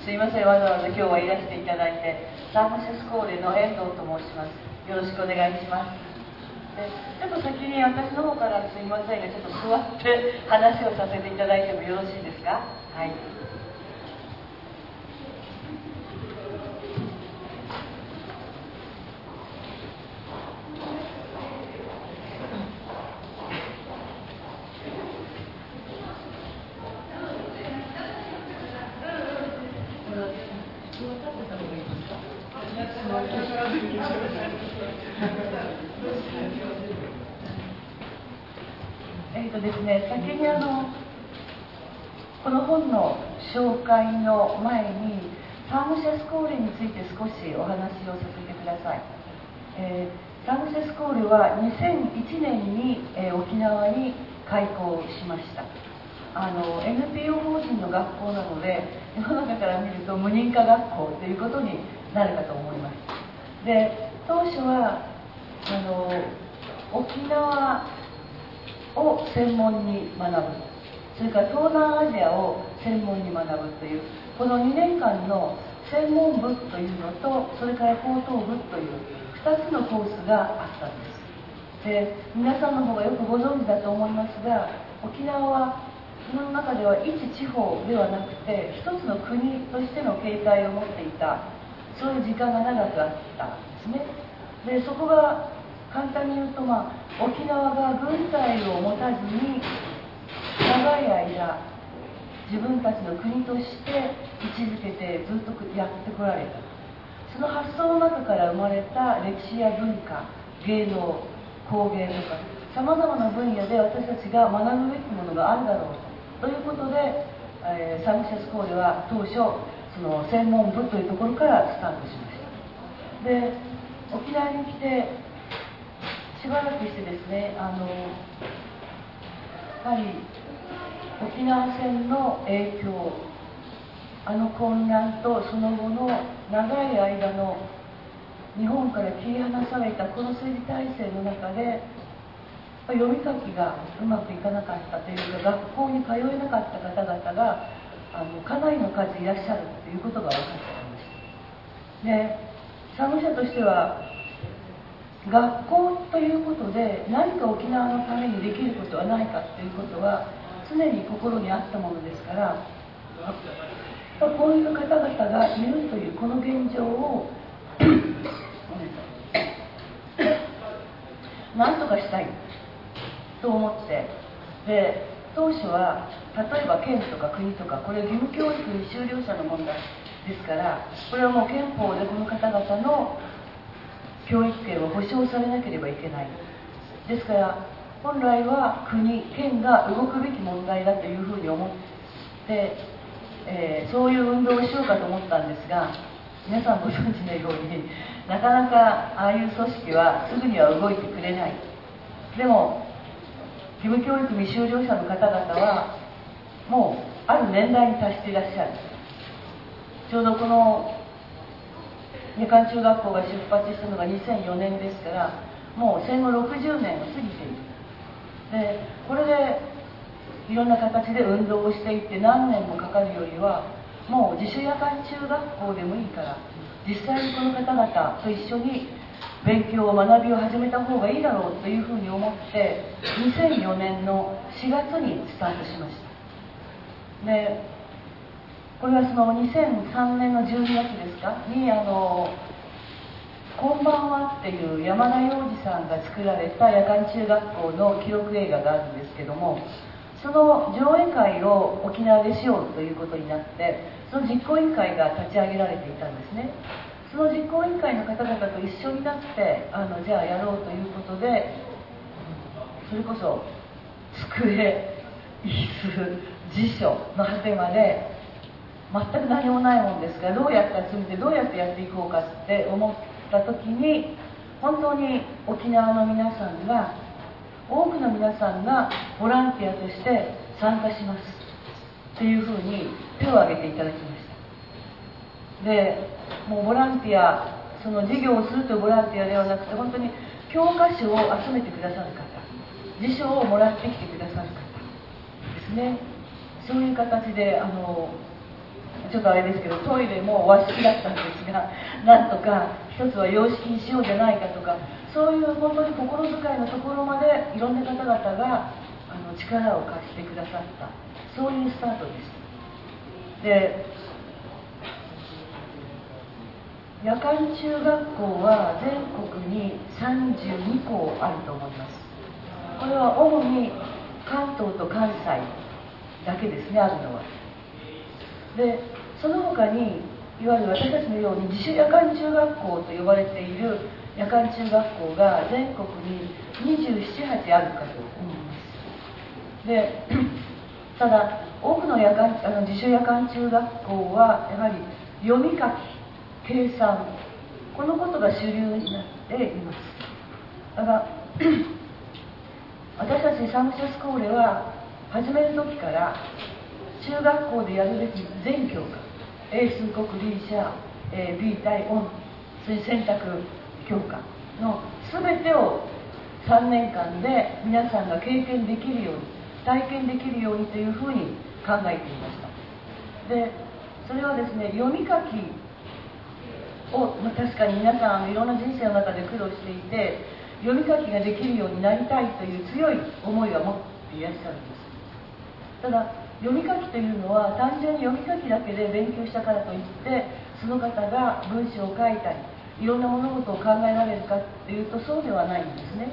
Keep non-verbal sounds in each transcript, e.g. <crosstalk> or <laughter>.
すいませんわざわざ今日はいらしていただいてサンフランシスコーレの遠藤と申します。よろしくお願いします。でちょっと先に私の方からすいませんがちょっと座って話をさせていただいてもよろしいですか？はいえっとですね、先にあのこの本の紹介の前にサームシェスコーレについて少しお話をさせてください、えー、サームシェスコーレは2001年に、えー、沖縄に開校しました。あの NPO 法人の学校なので世の中から見ると無認可学校ということになるかと思います。で当初はあの沖縄を専門に学ぶ。それから東南アジアを専門に学ぶというこの2年間の専門部というのとそれから高等部という2つのコースがあったんです。で皆さんの方がよくご存知だと思いますが沖縄はその中では一地方ではなくて一つの国としての形態を持っていたそういう時間が長くあったんですね。でそこが簡単に言うと、まあ、沖縄が軍隊を持たずに長い間自分たちの国として位置づけてずっとやってこられた。その発想の中から生まれた歴史や文化芸能工芸とかさまざまな分野で私たちが学ぶべきものがあるだろうと。いうことで、えー、サムシャスコーレは当初その専門部というところからスタートしました。で沖縄に来てしばらくしてですねあのやはり沖縄戦の影響あの混乱とその後の長い間の日本から切り離されたこの政治体制の中で読み書きがうまくいかなかったというか学校に通えなかった方々があのかなりの数いらっしゃるということが分かったんです。で参務者としては学校ということで何か沖縄のためにできることはないかということは常に心にあったものですからこういう方々がいるというこの現状を <coughs> 何とかしたいと思って。で当初は例えば県とか国とかこれ義務教育未修了者の問題ですからこれはもう憲法でこの方々の教育権を保障されなければいけない。ですから本来は国県が動くべき問題だというふうに思って、えー、そういう運動をしようかと思ったんですが皆さんご存知のようになかなかああいう組織はすぐには動いてくれない。でも義務教育未修了者の方々はもうある年代に達していらっしゃる。ちょうどこの夜間中学校が出発したのが2004年ですからもう戦後60年を過ぎている。でこれでいろんな形で運動をしていって何年もかかるよりはもう自主夜間中学校でもいいから実際にこの方々と一緒に勉強を学びを始めた方がいいだろうというふうに思って2004年の4月にスタートしました。でこれはその2003年の12月ですか？にあの「こんばんは」っていう山田洋次さんが作られた夜間中学校の記録映画があるんですけどもその上映会を沖縄でしようということになってその実行委員会が立ち上げられていたんですね。その実行委員会の方々と一緒になってあのじゃあやろうということでそれこそ机椅子辞書の果てまで全く何もないもんですからどうやって集めてどうやってやっていこうかって思った時に本当に沖縄の皆さんが多くの皆さんがボランティアとして参加します。っていうふうに手を挙げていただきました。でもうボランティアその授業をするというボランティアではなくて本当に教科書を集めてくださる方辞書をもらってきてくださる方ですね。そういう形であのちょっとあれですけどトイレも和式だったんですがなんとか一つは洋式にしようじゃないかとかそういう本当に心遣いのところまでいろんな方々があの力を貸してくださった。そういうスタートですで夜間中学校は全国に32校あると思います。これは主に関東と関西だけですねあるのは。でその他にいわゆる私たちのように自主夜間中学校と呼ばれている夜間中学校が全国に278あるかと思います。で <clears throat> ただ多くの夜間あの自主夜間中学校はやはり読み書き計算このことが主流になっています。だから <clears throat> 私たちサムシャスコーレは始める時から中学校でやるべき全教科英数国理社、え、B 対音水選択教科の全てを3年間で皆さんが経験できるように体験できるようにというふうに考えていました。でそれはですね読み書きを、ま、確かに皆さんいろんな人生の中で苦労していて読み書きができるようになりたいという強い思いは持っていらっしゃるんです。ただ読み書きというのは単純に読み書きだけで勉強したからといってその方が文章を書いたりいろんな物事を考えられるかっていうとそうではないんですね。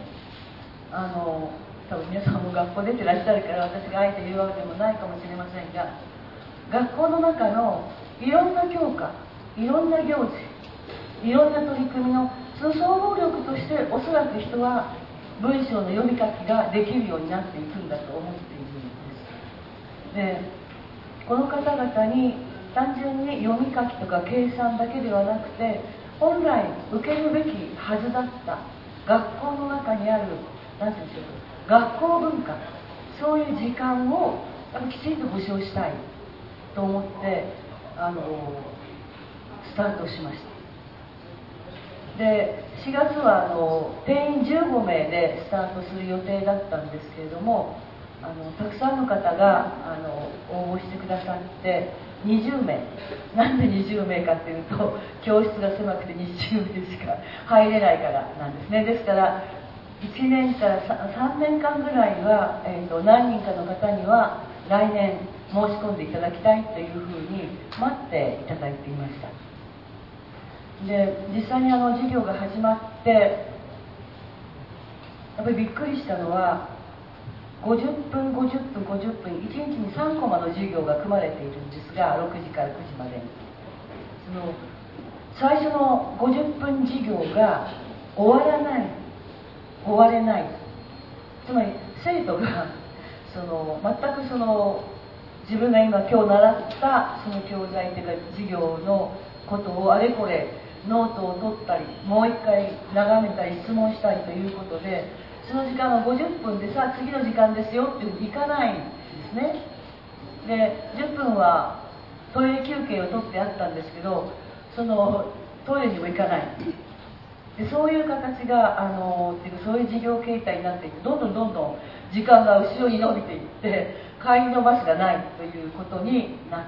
あの多分皆さんも学校出てらっしゃるから私があえて言うわけでもないかもしれませんが学校の中のいろんな教科いろんな行事いろんな取り組みのその総合力としておそらく人は文章の読み書きができるようになっていくんだと思っているんでこの方々に単純に読み書きとか計算だけではなくて本来受けるべきはずだった学校の中にある何て言うんでしょう学校文化そういう時間をきちんと保障したいと思ってあのスタートしました。で4月はあの定員15名でスタートする予定だったんですけれどもあのたくさんの方があの応募してくださって20名。<laughs> なんで20名かっていうと教室が狭くて20名しか入れないからなんですね。ですから1年から3年間ぐらいは、えーと、何人かの方には来年申し込んでいただきたいというふうに待っていただいていました。で実際にあの授業が始まってやっぱりびっくりしたのは50分50分50分1日に3コマの授業が組まれているんですが6時から9時までに。その最初の50分授業が終わらない終われない。つまり生徒が <laughs> その全くその自分が今今日習ったその教材というか授業のことをあれこれノートを取ったりもう一回眺めたり質問したりということでその時間は50分でさ次の時間ですよっていかないんですね。で10分はトイレ休憩を取ってあったんですけどそのトイレにも行かない。でそういう形があのっていうそういう事業形態になっていてどんどんどんどん時間が後ろに伸びていって帰りのバスがないということになっ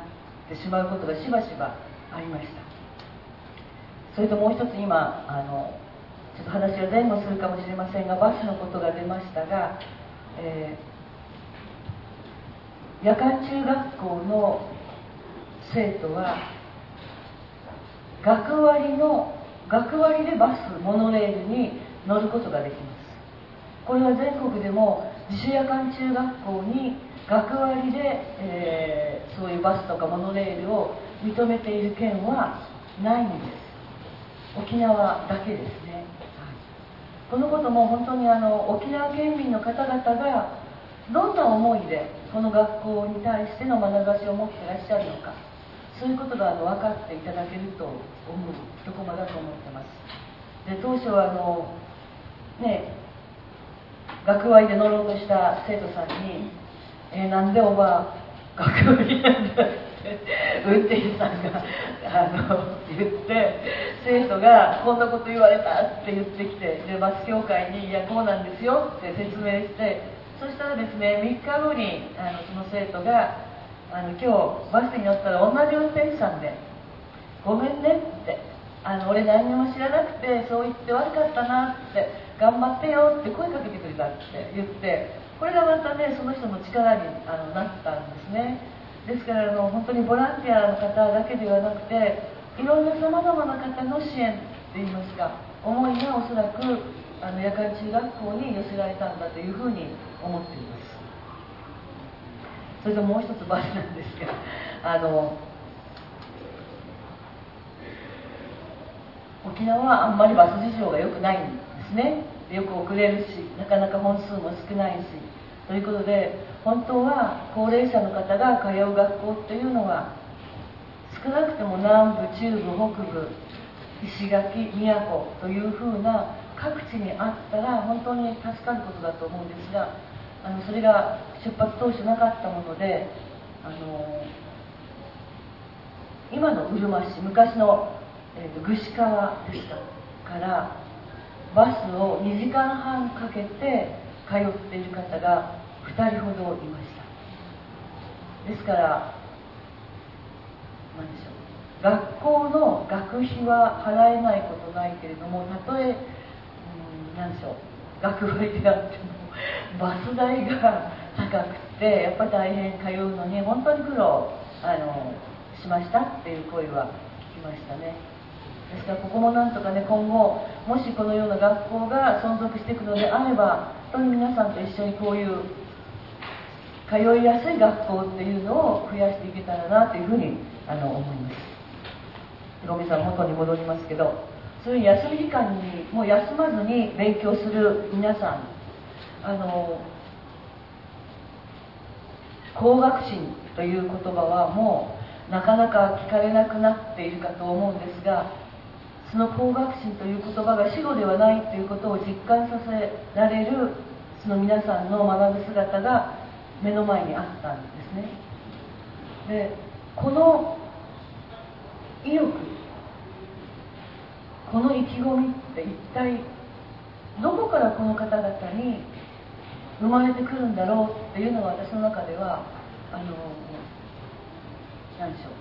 てしまうことがしばしばありました。それともう一つ今あの話は前後するかもしれませんがバスのことが出ましたが、えー、夜間中学校の生徒は学割の学割でバスモノレールに乗ることができます。これは全国でも自主夜間中学校に学割で、えー、そういうバスとかモノレールを認めている県はないんです。沖縄だけですね、このことも本当にあの沖縄県民の方々がどんな思いでこの学校に対しての眼差しを持ってらっしゃるのかそういうことがあの分かっていただけると思うところだと思ってます。で当初はあのね学割で乗ろうとした生徒さんに「えー、なんでおばあ学割なんだ」<laughs> 運転手さんがあの言って生徒が「こんなこと言われた」って言ってきてでバス協会に「いやこうなんですよ」って説明してそしたらですね3日後にあのその生徒があの今日バスに乗ったら同じ運転手さんで「ごめんね」ってあの俺何にも知らなくてそう言って悪かったなって頑張ってよって声かけてくれたって言ってこれがまたねその人の力にあのなったんですね。ですからあの本当にボランティアの方だけではなくていろんなさまざまな方の支援っていいますか思いがおそらくあの夜間中学校に寄せられたんだというふうに思っています。それともう一つバスなんですがあの沖縄はあんまりバス事情が良くないんですね。よく遅れるしなかなか本数も少ないしということで本当は高齢者の方が通う学校というのは少なくとも南部中部北部石垣宮古というふうな各地にあったら本当に助かることだと思うんですがあのそれが出発当初なかったものであの今のうるま市昔の、えーと、と串川でしたからバスを2時間半かけて通っている方が2人ほどいました。ですから何でしょう。学校の学費は払えないことないけれどもたとえ、うん、何でしょう。学費であってもバス代が高くてやっぱ大変通うのに本当に苦労あのしましたっていう声は聞きましたね。ですからここもなんとかね今後もしこのような学校が存続していくのであれば本当に皆さんと一緒にこういう通いやすい学校っていうのを増やしていけたらなというふうにあの思います。ごめんなさい元に戻りますけどそういう休み時間にもう休まずに勉強する皆さんあの高学心という言葉はもうなかなか聞かれなくなっているかと思うんですがその高学心という言葉が死語ではないということを実感させられるその皆さんの学ぶ姿が目の前にあったんですね。でこの意欲この意気込みって一体どこからこの方々に生まれてくるんだろうっていうのが私の中ではあの何でしょう。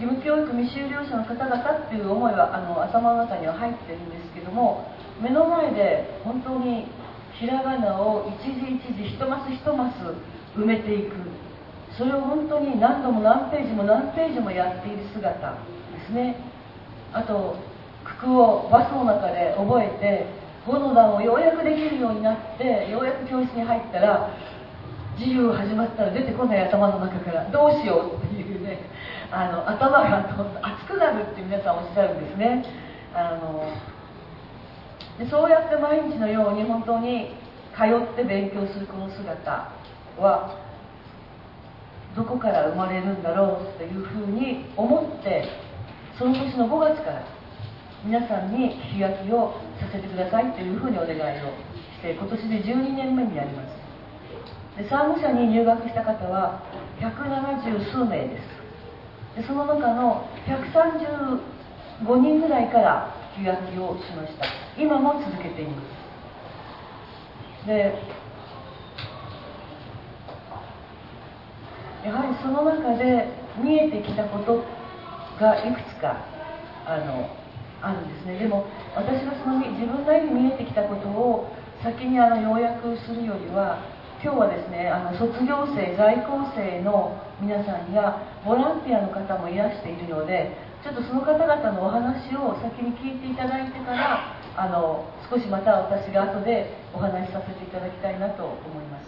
義務教育未修了者の方々っていう思いはあの頭の中には入ってるんですけども目の前で本当にひらがなを一字一字一マス一マス埋めていくそれを本当に何度も何ページも何ページもやっている姿ですねあと九九をバスの中で覚えて5の段をようやくできるようになってようやく教室に入ったら授業始まったら出てこない頭の中からどうしようっていうねあの頭が熱くなるって皆さんおっしゃるんですねあのでそうやって毎日のように本当に通って勉強するこの姿はどこから生まれるんだろうというふうに思ってその年の5月から皆さんに聞き書きをさせてくださいというふうにお願いをして今年で12年目になります。で産後者に入学した方は170数名です。でその中の135人ぐらいから聞き書きをしました。今も続けています。でやはりその中で見えてきたことがいくつかあのあるんですね。でも私がその自分なりに見えてきたことを先にあの要約するよりは今日はですねあの卒業生在校生の皆さんやボランティアの方もいらしているのでちょっとその方々のお話を先に聞いていただいてからあの少しまた私が後でお話しさせていただきたいなと思います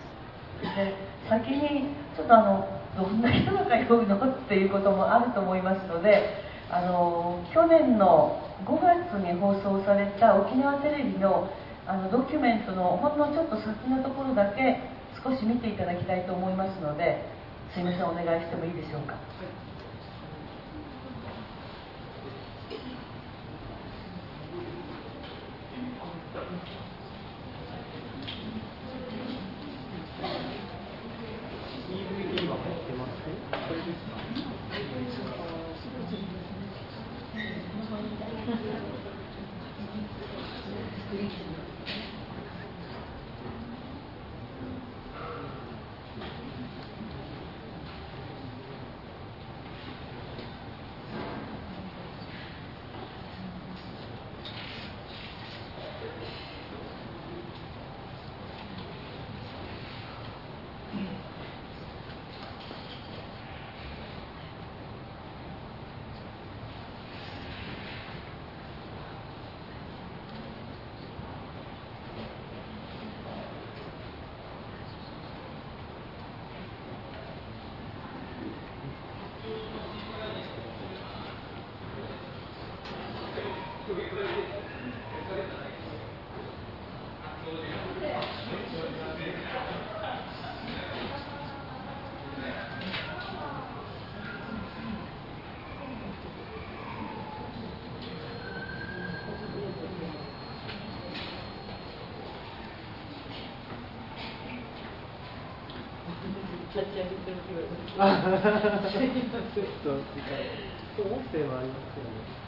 で先にちょっとあのどんな人が通うのっていうこともあると思いますのであの去年の5月に放送された沖縄テレビのあのドキュメントのほんのちょっと先のところだけ少し見ていただきたいと思いますのですいませんお願いしてもいいでしょうか？あ、すいません。ちょっと時間。音声はありますけね。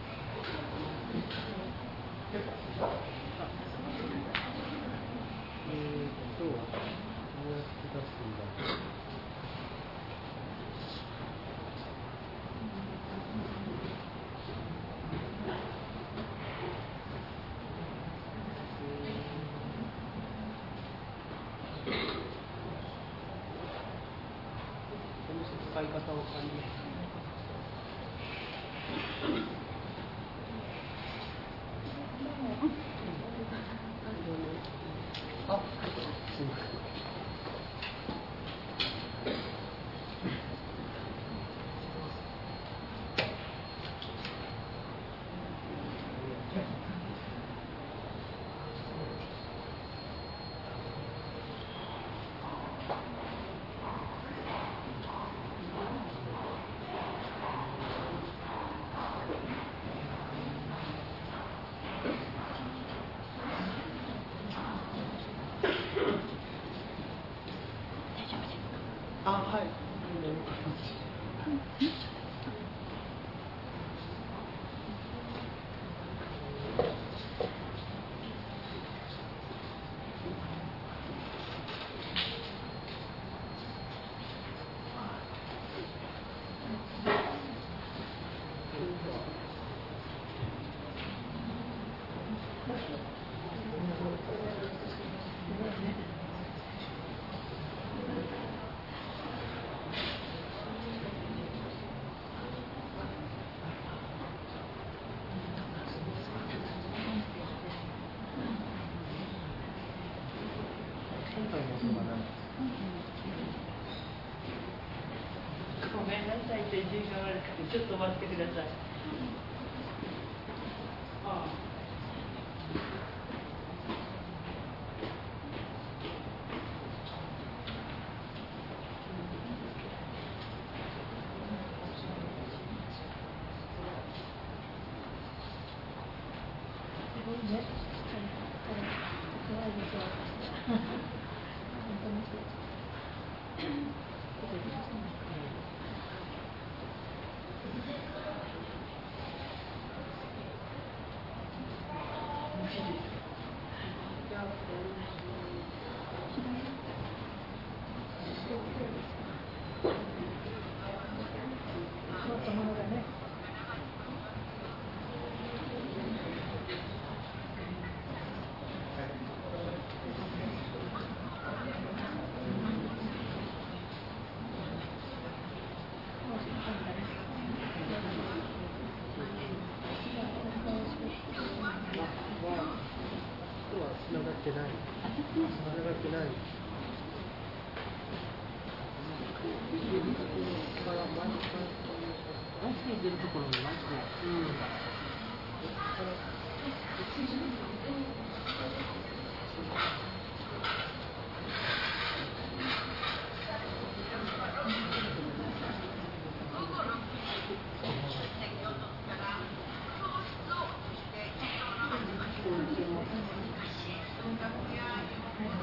ويتوكل ちょっとお待ちください。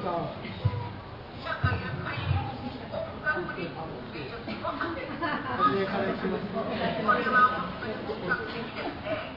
上から格的です。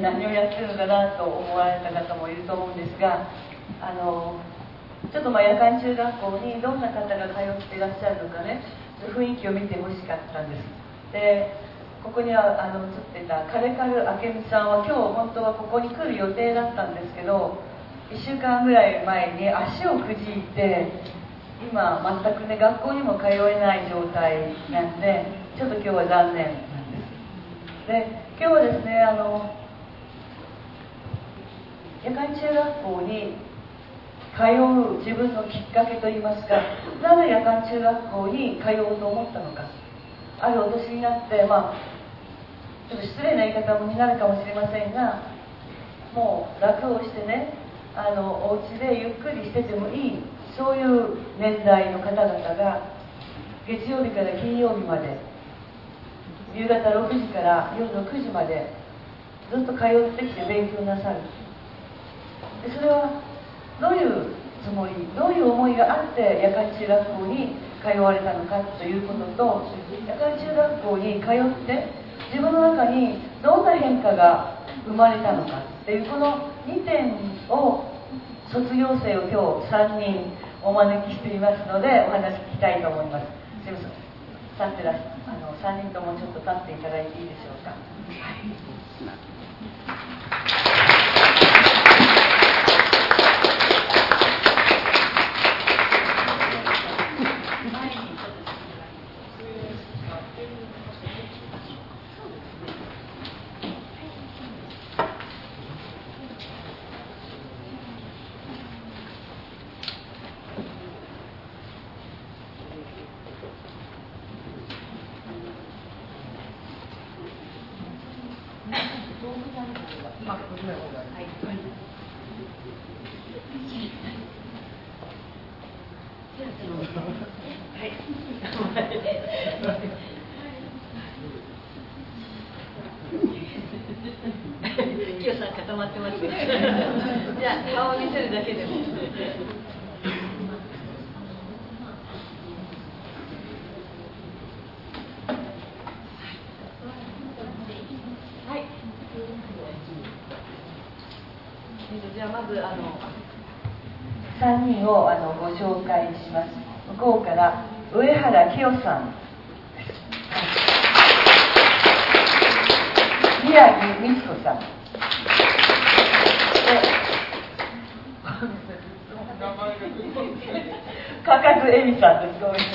何をやってるのかなと思われた方もいると思うんですが、あのちょっとま夜間中学校にどんな方が通っていらっしゃるのかね、雰囲気を見てほしかったんです。で、ここにはあの映ってたカレカル明美さんは今日本当はここに来る予定だったんですけど、1週間ぐらい前に足をくじいて、今全くね学校にも通えない状態なんでちょっと今日は残念なんですで今日はですねあの夜間中学校に通う自分のきっかけといいますかなぜ夜間中学校に通おうと思ったのか。あるお年になってまあちょっと失礼な言い方になるかもしれませんがもう楽をしてねあのお家でゆっくりしててもいいそういう年代の方々が月曜日から金曜日まで夕方6時から夜の9時までずっと通ってきて勉強なさる。それはどういうつもりどういう思いがあって夜間中学校に通われたのかということと夜間中学校に通って自分の中にどんな変化が生まれたのかっていうこの2点を卒業生を今日3人お招きしていますのでお話聞きたいと思います。すみません。立ってらっあの3人ともちょっと立っていただいていいでしょうか。今日さん固まってますよじゃあ顔を見せるだけでも。じゃあまずあの3人をあのご紹介します。向こうから上原清さん。宮城美智子さん。かかず恵美さんですごいで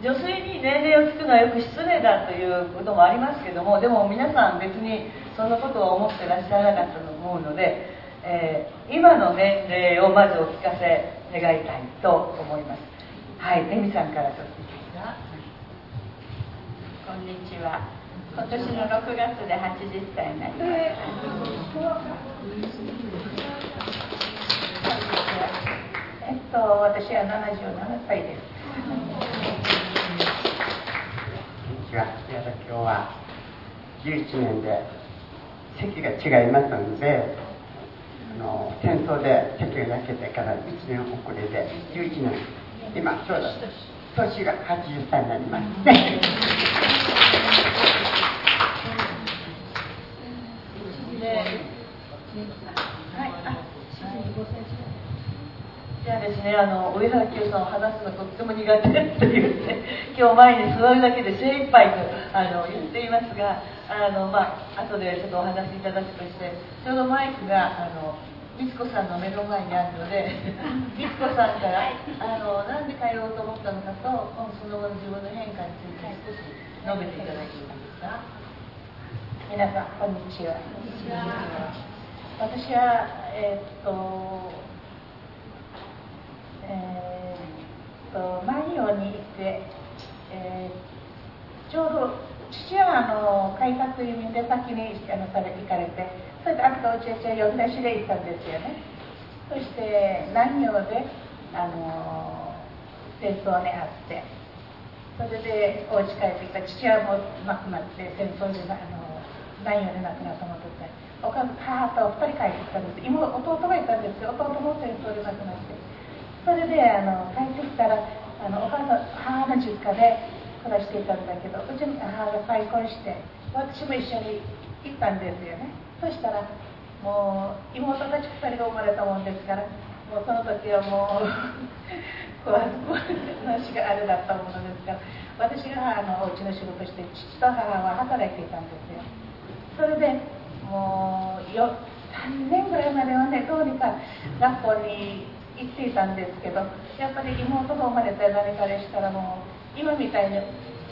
女性に年齢を聞くのはよく失礼だということもありますけどもでも皆さん別にそんなことを思ってらっしゃらなかったと思うので、えー今の年齢をまずお聞かせ願いたいと思いますはい恵美さんからちょっといいですかこんにちは。今年の6月で80歳になりました。と、私は77歳です。こん今日は11年で席が違いますので、あの戦争で席が焼けてから1年遅れで11年、今ちょうど年が80歳になりますね。<laughs> で、はい、あじゃあですね、あの上原清さんを話すのとっても苦手って言って、<laughs> 今日前に座るだけで精一杯とあの言っていますが、あのまあ後でちょっとお話しいただくとして、ちょうどマイクがあの美智子さんの目の前にあるので、<laughs> 美智子さんからあのなんで帰ろうと思ったのかと、その後の自分の変化について少し述べていただけますか。皆さん、こんにちは。私は、えーっと、えーっと、万葉に行って、えーちょうど父はあの改革移民で先にあのされ行かれて、それであとうちは呼び出しで行ったんですよね。そして南陽であの戦争にあって、それでお家帰ってきた。父はもう亡くなって戦争であの南陽で亡くなったのとってお母と2人帰ってきたんです。妹弟がいたんです。けど弟も戦争で亡くなって。それであの帰ってきたらあのお母さん母の実家で暮らしていたんだけどうちに母が再婚して私も一緒に行ったんですよね。そしたらもう妹たち2人が生まれたもんですからもうその時はもう食わず食わず話があれだったものですから私があのお家の仕事して父と母は働いていたんですよ。それでもうよ3年ぐらいまではねどうにか学校に行っていたんですけどやっぱり妹が生まれて何かでしたらもう今みたいに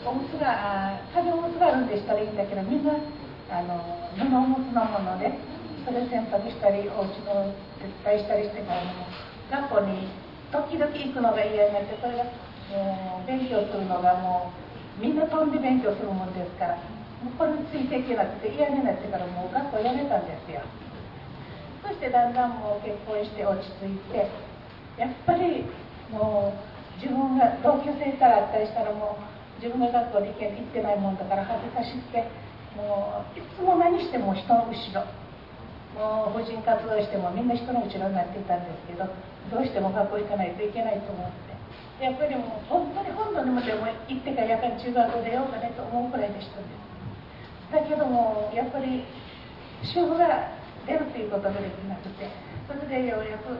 おむつがあー風おむつがあるんでしたらいいんだけどみんなあの布おむつのものでそれ洗濯したりお家の絶対したりしてからも学校に時々行くのが嫌になってそれがもう勉強するのがもうみんな飛んで勉強するもんですからもうこれについていけなくて嫌になってからもう学校辞めたんですよ。そしてだんだんもう結婚して落ち着いてやっぱりもう自分が同級生からあったりしたらもう自分が学校に行け行ってないもんだから恥ずかしくてもういつも何しても人の後ろもう婦人活動してもみんな人の後ろになってたんですけどどうしても学校行かないといけないと思って。やっぱりもう本当に本土にもでも行ってからやっぱり中学校出ようかねと思うくらいでしたんです。だけどもやっぱり主婦が出るということができなくてそれでようやく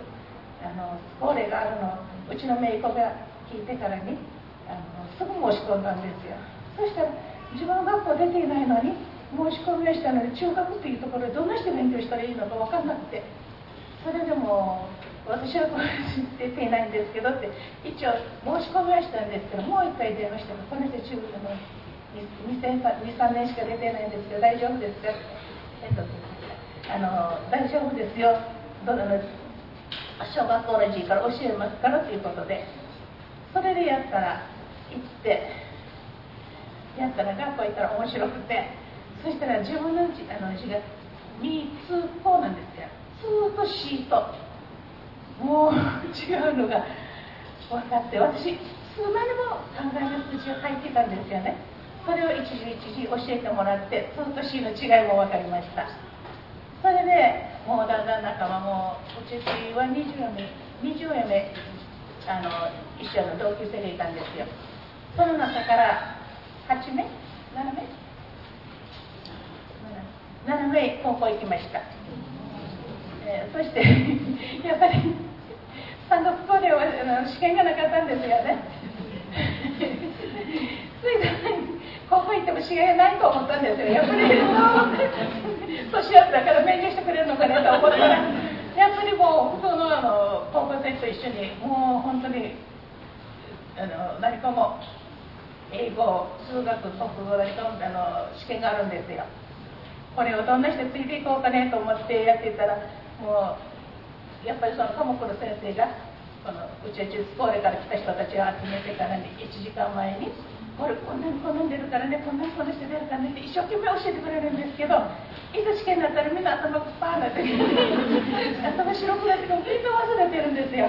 あの高齢があるのうちの姪っ子が聞いてからにあのすぐ申し込んだんですよ。そしたら自分は学校出ていないのに申し込みをしたのに中学っていうところでどんなして勉強したらいいのか分かんなくてそれでも私はこれ出ていないんですけどって一応申し込みはしたんですけどもう一回電話してもこの人中あの23年しか出てないんですけど大丈夫ですか？えっとあの大丈夫ですよ。どの小学校の時から教えますからということでそれでやったら行ってやったら学校行ったら面白くてそしたら自分の字あの字が3つこうなんですよ「つ」と「し」と。もう違うのが分かって私数枚も考えの数字を書いてたんですよね。それを一時一時教えてもらって「つ」と「し」の違いも分かりました。それでもうだんだん仲間もうちは20名20名あの一緒の同級生がいたんですよ。その中から8名？7名？7名高校行きました、えーそして <laughs> やっぱり山岳校では試験がなかったんですよね。<laughs> 校行っても試験がないと思ったんですよやっぱり年寄りだから勉強してくれるのかなと思ったらやっぱりもう普通のあの高校生と一緒にもう本当にあの何かも英語数学国語何かあの試験があるんですよ。これをどんな人ついていこうかねと思ってやっていたらもうやっぱりその科目の先生がこの宇宙中スコーレから来た人たちを集めてからに1時間前にこれこんなにこんなん出るからねこんなにこんな人出るからねって一生懸命教えてくれるんですけどいざ試験になったらみんな頭がパーなって頭白くなってもみんな忘れてるんですよ。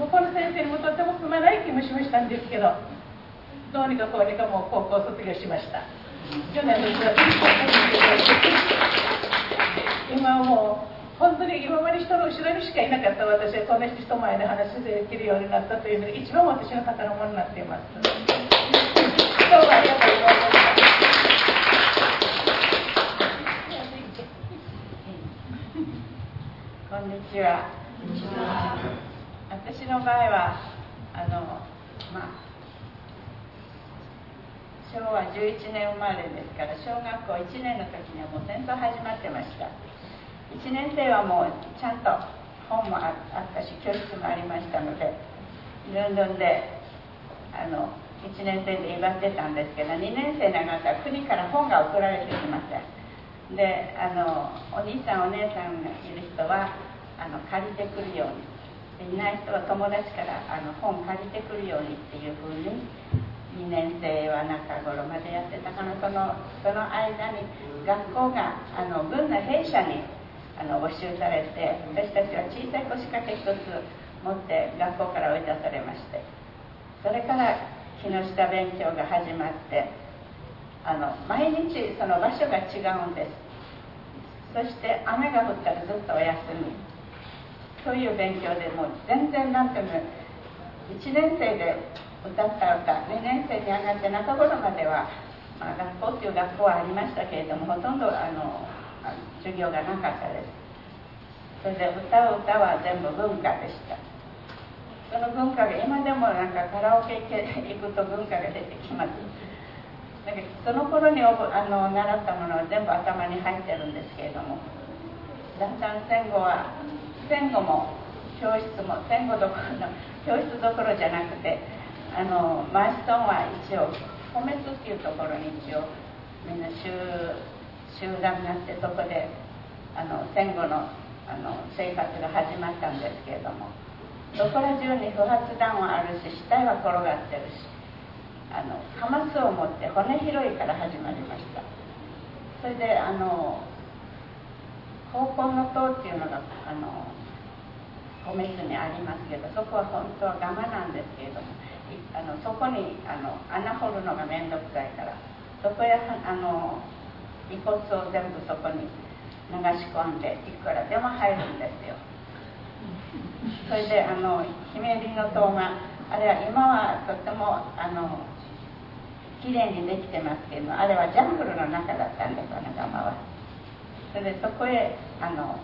もうの先生にもとってもすまない気もしましたんですけどどうにかこうにかもう高校卒業しました。去年の今もう本当に今まで人の後ろにしかいなかった私はこんな人前で話できるようになったというのが一番私の宝物になっています。どうもありがとうございましたこんにちは。私の場合はあのまあ昭和11年生まれですから小学校1年の時にはもう戦争始まってました1年生はもうちゃんと本もあったし教室もありましたのでルンルンであの1年生で威張ってたんですけど2年生になったら国から本が送られてきました。であのお兄さんお姉さんがいる人はあの借りてくるように。でいない人は友達からあの本借りてくるようにっていうふうに2年生は中頃までやってたかな。そのその間に学校があの軍の兵舎にあの募集されて私たちは小さい腰掛け一つ持って学校から追い出されまして。それから木下勉強が始まってあの毎日その場所が違うんです。そして雨が降ったらずっとお休み。そういう勉強でもう全然なんていうの1年生で歌った歌2年生に上がって中頃までは、まあ、学校っていう学校はありましたけれどもほとんどあの授業がなかったです。それで歌う歌は全部文化でした。その文化が今でもなんかカラオケ行くと文化が出てきます。だけどその頃にあの習ったものは全部頭に入ってるんですけれども。だんだん戦後は戦後も教室も戦後どころの教室どころじゃなくてあのマーストンは一応米津っていうところに一応みんな集集団になってそこであの戦後のあの生活が始まったんですけれども。そこら中に不発弾はあるし死体は転がってるしあのカマスを持って骨拾いから始まりました。それであの高校の塔っていうのがあの米津にありますけどそこは本当はガマなんですけれどもあのそこにあの穴掘るのが面倒くさいからそこへあの遺骨を全部そこに流し込んでいくらでも入るんですよ。それであの姫入りの塔があれは今はとってもあのきれいにできてますけどあれはジャングルの中だったんですあの窯は。それでそこへあの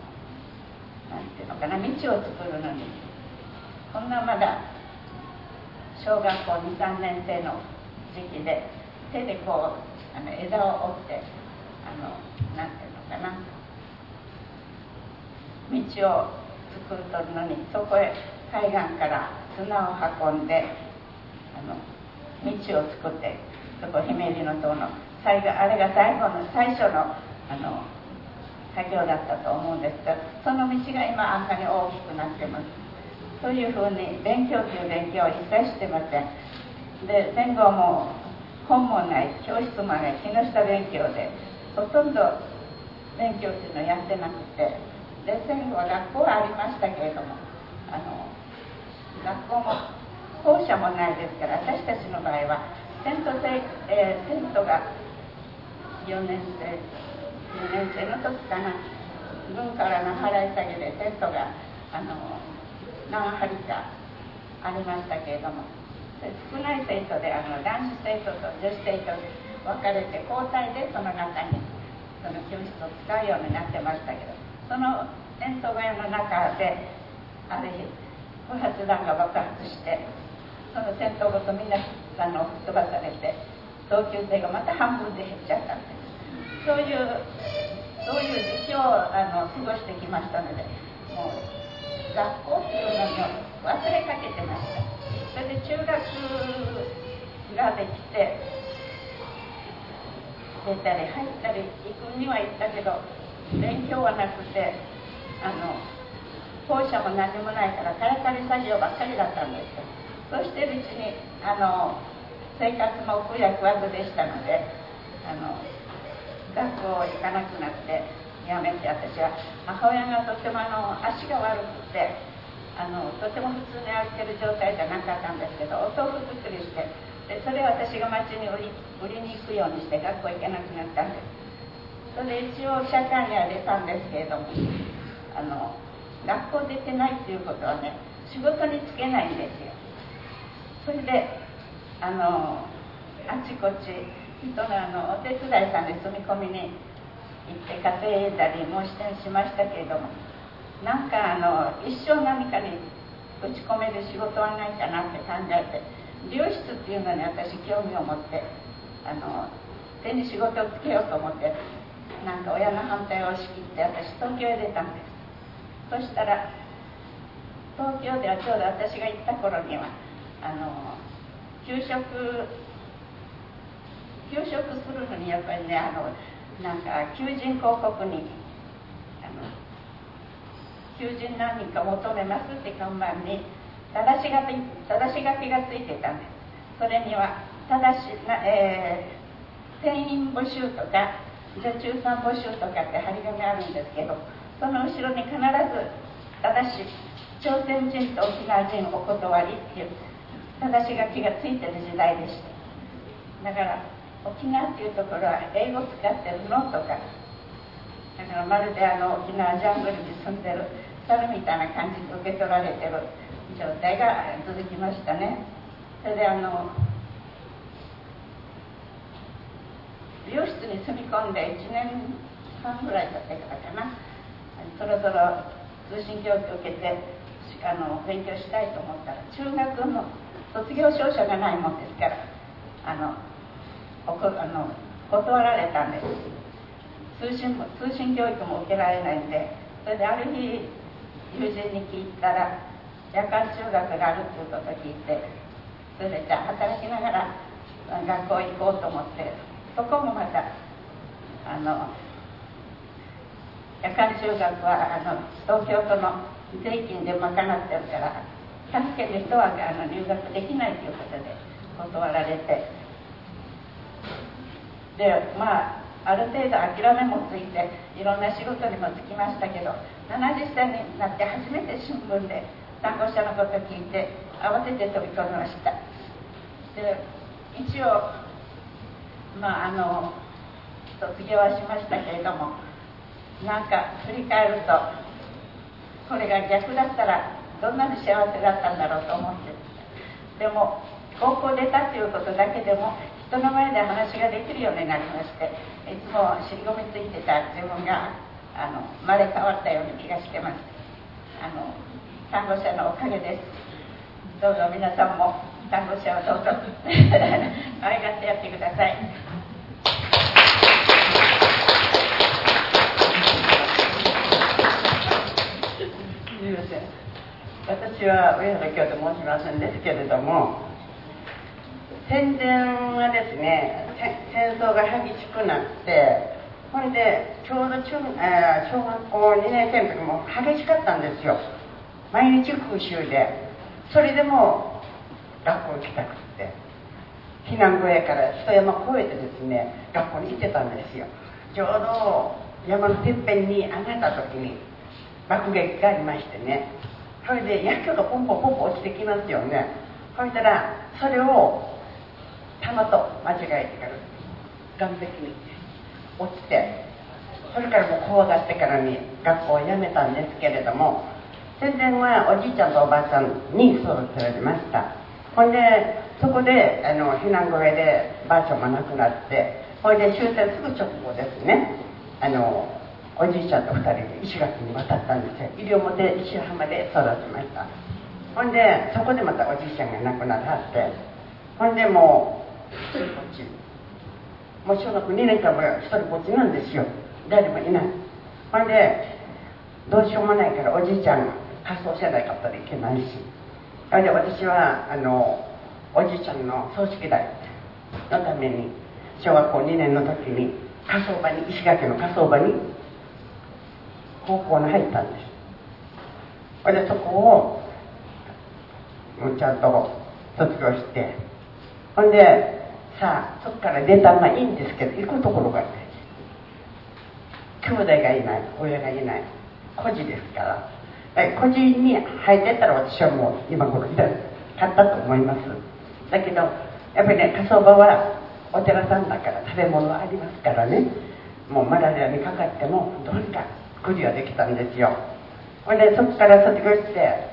なんていうのかな道を作るのに。こんなまだ小学校23年生の時期で手でこうあの枝を折ってあのなんていうのかな。道を作るとのにそこへ海岸から砂を運んであの道を作ってそこ姫入りの塔の最後あれが最後の最初のあの作業だったと思うんですがその道が今あんなに大きくなってます。そういうふうに勉強という勉強を一切してません。で戦後も本もない教室もない木下勉強でほとんど勉強っていうのをやってなくて。で戦後は学校はありましたけれどもあの学校も校舎もないですから私たちの場合はテント、えー、テントが4年生2年生の時かな。軍からの払い下げでテントがあの何張りかありましたけれども。少ない生徒であの男子生徒と女子生徒で分かれて交代でその中にその教室を使うようになってましたけどその戦争小屋の中である日不発弾が爆発してその戦闘ごとみんなあの吹っ飛ばされて同級生がまた半分で減っちゃったんですそういうそういう時期をあの過ごしてきましたのでもう学校っていうのに忘れかけてました。それで中学ができて出たり入ったり行くには行ったけど勉強はなくてあの校舎も何もないからカラカリ作業ばっかりだったんですよ。そうしてるうちにあの生活も苦や食わずでしたのであの学校行かなくなってやめて私は母親がとてもあの足が悪くてあのとても普通に歩ける状態じゃなかったんですけどお豆腐作りしてでそれを私が町に売り売りに行くようにして学校行けなくなったんです。それで一応社会には出たんですけれどもあの学校出てないっていうことはね仕事に就けないんですよ。それであのあちこち人のあのお手伝いさんで住み込みに行って家庭だり申し出しましたけれどもなんかあの一生何かに打ち込める仕事はないかなって考えて美容室っていうのに私興味を持ってあの手に仕事をつけようと思ってなんか親の反対を押し切って私東京へ出たんです。そしたら東京ではちょうど私が行った頃にはあの給食給食するのにやっぱりねあのなんか求人広告にあの求人何人か求めますって看板に正し書き正し書きがついてたんです。それには正しな、えー、定員募集とか女中さん募集とかって張り紙あるんですけどその後ろに必ず正し朝鮮人と沖縄人お断りっていう正し書きがついてる時代でしただから沖縄っていうところは英語使ってるのとかだからまるであの沖縄ジャングルに住んでる猿みたいな感じで受け取られてる状態が続きましたね。それであの美容室に住み込んで1年半ぐらい経ってからかな。そろそろ通信教育を受けてあの勉強したいと思ったら中学の卒業証書がないもんですからあのおこあの断られたんです。通信も通信教育も受けられないんでそれである日友人に聞いたら夜間中学があるっていうことを聞いてそれでじゃあ働きながら学校行こうと思ってそこもまたあの夜間中学はあの東京都の税金で賄ってるから助ける人はあの留学できないということで断られて。でまあある程度諦めもついていろんな仕事にも就きましたけど70歳になって初めて新聞で看護者のこと聞いて慌てて飛び込みました。で一応まああの卒業はしましたけれどもなんか振り返るとこれが逆だったらどんなに幸せだったんだろうと思って。でも高校出たっていうことだけでも人の前で話ができるようになりましていつも尻込みついてた自分があの生まれ変わったような気がしてます。あの看護者のおかげです。どうぞ皆さんも看護者をどうぞ愛がってやってください。すみません。私は上原京と申しませんですけれども戦前はですね戦争が激しくなってこれでちょうど中、えー、小学校2年生の時も激しかったんですよ。毎日空襲で。それでも学校行きたくって。避難小屋から一山越えてですね学校に行ってたんですよ。ちょうど山のてっぺんに上がった時に爆撃がありましてね。それで薬莢がポンポンポンポン落ちてきますよね。そしたらそれを弾と間違えてから岸壁に落ちてそれからもう怖がってからに学校を辞めたんですけれども戦前はおじいちゃんとおばあちゃんに育てられました。ほんでそこであの避難小屋でばあちゃんも亡くなってほいで終戦すぐ直後ですね。あのおじいちゃんと2人で石垣に渡ったんですよ。西表石浜で育ちました。ほんでそこでまたおじいちゃんが亡くなってはってほんでもう一人ぼっち。もう小学2年間も一人ぼっちなんですよ。誰もいない。ほんでどうしようもないからおじいちゃんが仮装せないかったらいけないし。それで私はあのおじいちゃんの葬式代のために小学校2年の時に火葬場に石垣の火葬場に高校に入ったんです。それでそこをちゃんと卒業してほんでさあそこから出たまあいいんですけど行くところがない兄弟がいない親がいない孤児ですから孤児に入ってたら私はもう今頃いらかったと思います。だけどやっぱりね火葬場はお寺さんだから食べ物ありますからね。もうマラリアにかかってもどうにかクリアできたんですよ。ほんでそこから卒業して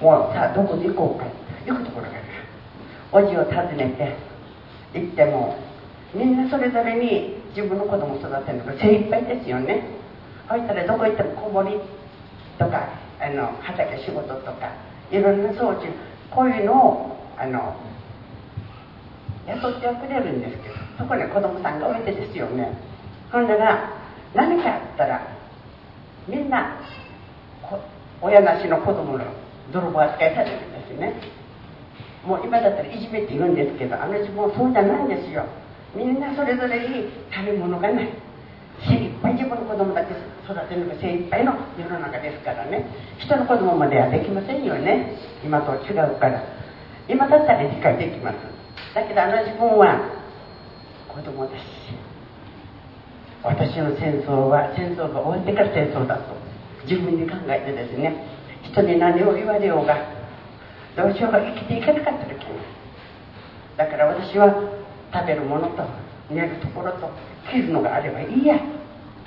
もうさあどこに行こうか行くところがないおじを訪ねて行ってもみんなそれぞれに自分の子供を育てるのが精一杯ですよね。そしたらどこ行っても子守ってとかあの畑仕事とかいろんな装置こういうのをあの雇ってはくれるんですけどそこに子供さんがおいてですよね。ほんなら何かあったらみんな親なしの子供の泥棒扱いされるんですね。もう今だったらいじめって言うんですけどあの時もそうじゃないんですよ。みんなそれぞれに食べ物がない。精一杯自分の子供だけ育てるのが精一杯の世の中ですからね人の子供まではできませんよね今と違うから今だったら理解できますだけどあの自分は子供です私の戦争は戦争が終わってから戦争だと自分に考えてですね人に何を言われようがどうしようが生きていけなかった時にだから私は食べるものと寝るところと着るのがあればいいや。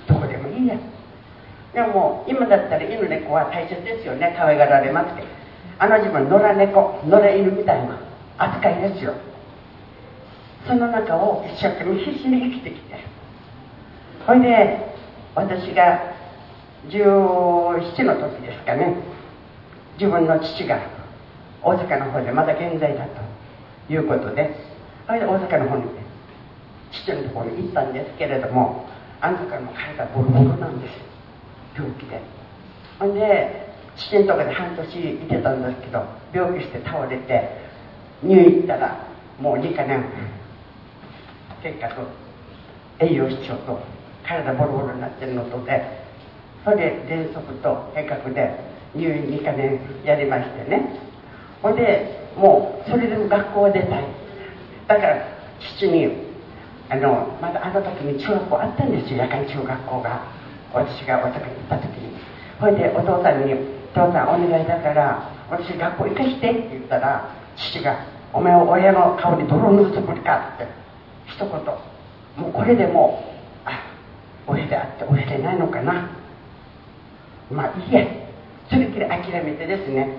どこでもいいや。でも今だったら犬猫は大切ですよね。可愛がられますけどあの自分野良猫野良犬みたいな扱いですよ。その中を一生懸命必死に生きてきて。ほいで私が17の時ですかね。自分の父が大阪の方でまだ健在だということで。それで大阪の方に父のところに行ったんですけれどもあの時からも体ボロボロなんです。病気で。ほんで父のところで半年いてたんですけど病気して倒れて入院行ったらもう2か年結核栄養失調と体ボロボロになってるのとでそれで喘息と結核で入院2か年やりましてね。ほんでもうそれでも学校は出たい。だから父にあのまだあの時に中学校あったんですよ。夜間中学校が。私が大阪に行った時に。ほいでお父さんに「父さんお願いだから私学校行かして」って言ったら父が「お前は親の顔に泥を塗るつもりか」って一言。もうこれでもうあ親であって親でないのかなまあいいやそれきり諦めてですね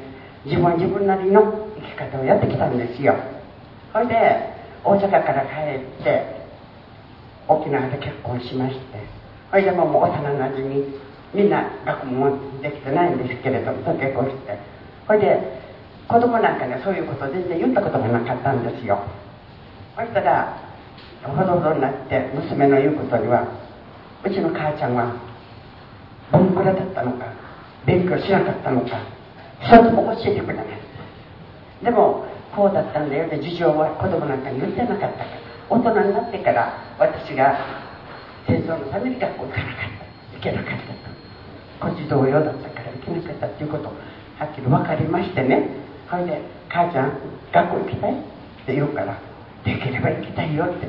自分は自分なりの生き方をやってきたんですよ。それで大阪から帰って沖縄で結婚しましてそれでもう幼なじみみんな学問もできてないんですけれどもと結婚して。それで子供なんかねそういうこと全然言ったことがなかったんですよ。そしたらほどほどになって娘の言うことにはうちの母ちゃんはボンクラだったのか勉強しなかったのか一つも教えてくれない。でもこうだったんだよって事情は子供なんかに言ってなかったから。大人になってから私が戦争のために学校行かなかった。行けなかった。と孤児同様だったから行けなかったっていうことはっきり分かりましてね。それで「母ちゃん学校行きたい?」って言うから「できれば行きたいよ」って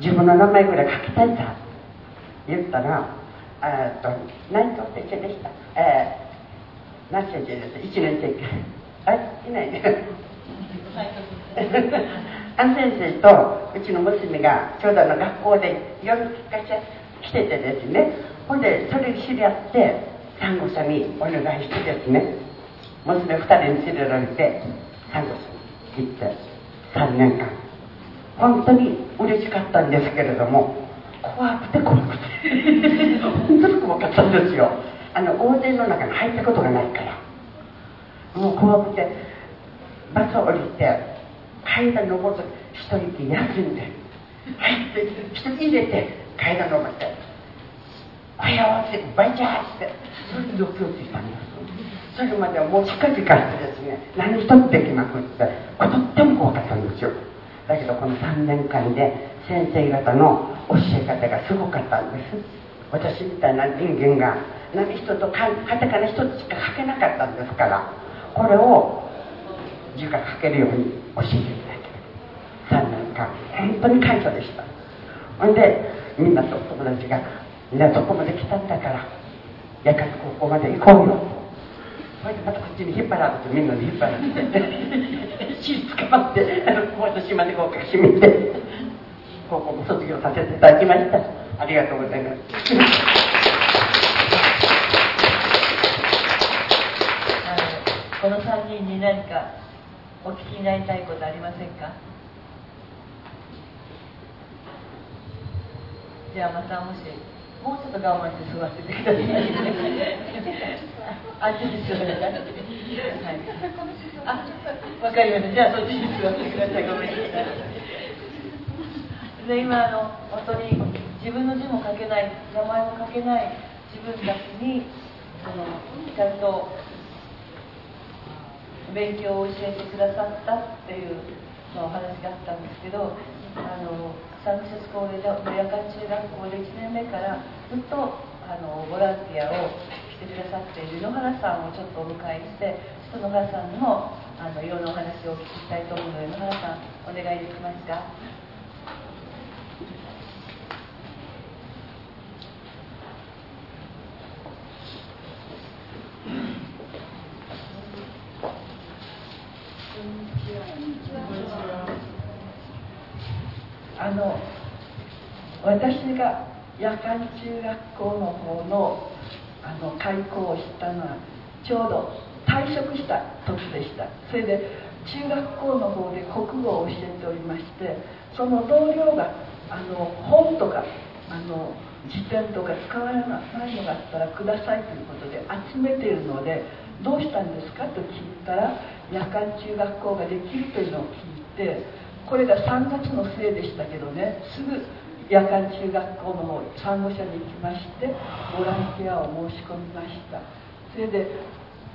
自分の名前ぐらい書きたいさ言ったらえっと何と先生でした？えー、何先生です。1年生。あいない。ね <laughs> <laughs> あの先生とうちの娘がちょうどの学校で夜聞かせ来ててですね。ほんでそれ知り合って看護者にお願いしてですね。娘2人に連れられて看護師に行って3年間。本当に嬉しかったんですけれども怖くて怖くて。本当に怖かったんですよ。あの大勢の中に入ったことがないから。もう怖くてバスを降りて階段登ると一人で休んで入って一人入れて階段登って「おはよう」って「バイチャー」って。それで6秒ついたんですそれまではもう近々してですね何一つできまくってとっても怖かったんですよ。だけどこの3年間で先生方の教え方がすごかったんです。私みたいな人間が何一つカタカナ一つしか書けなかったんですからこれを字が書けるように教えていただけ3年間本当に感謝でした。ほんでみんなと友達がみんなどこまで来たんだから夜間高校まで行こうよ。それでまたこっちに引っ張られてみんなで引っ張られて血捕まってあのこう私までこうかしめて高校も卒業させていただきました。ありがとうございます。<laughs> この3人に何かお聞きになりたいことありませんか？じゃあまたもしもうちょっと我慢して座っててくださいあっちに座ってください、はい、あわかりました。じゃあそっちに座ってください。ごめんなさい。で今あの本当に自分の字も書けない名前も書けない自分たちにあのちゃんと勉強を教えてくださったっていう、まあ、お話があったんですけどあのサンクセスコーレで夜間中学校で1年目からずっとあのボランティアをしてくださっている野原さんをちょっとお迎えしてちょっと野原さんにもあのいろんなお話をお聞きしたいと思うので野原さんお願いできますか？あの私が夜間中学校の方のあの開校をしたのはちょうど退職した時でした。それで中学校の方で国語を教えておりましてその同僚があの本とかあの辞典とか使われないのがあったらくださいということで集めているのでどうしたんですかと聞いたら夜間中学校ができるというのを聞いてこれが3月の末でしたけどねすぐ夜間中学校の方産後者に行きましてボランティアを申し込みました。それで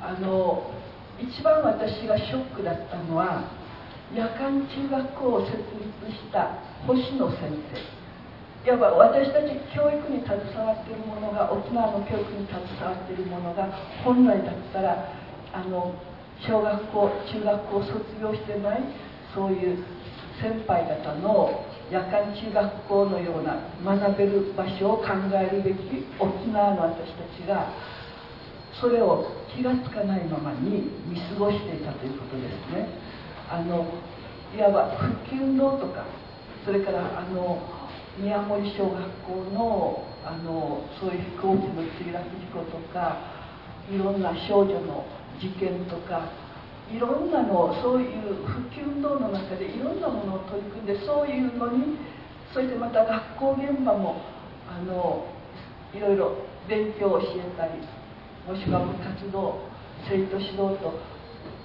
あの一番私がショックだったのは夜間中学校を設立した星野先生。いわば私たち教育に携わっているものが沖縄の教育に携わっているものが本来だったらあの小学校中学校を卒業してないそういう先輩方の夜間中学校のような学べる場所を考えるべき沖縄の私たちがそれを気が付かないままに見過ごしていたということですね。あのいわば復帰運動とかそれからあの宮森小学校のあのそういう飛行機の墜落事故とかいろんな少女の事件とかいろんなのそういう復旧運動の中でいろんなものを取り組んでそういうのにそしてまた学校現場もあのいろいろ勉強を教えたりもしくは活動生徒指導と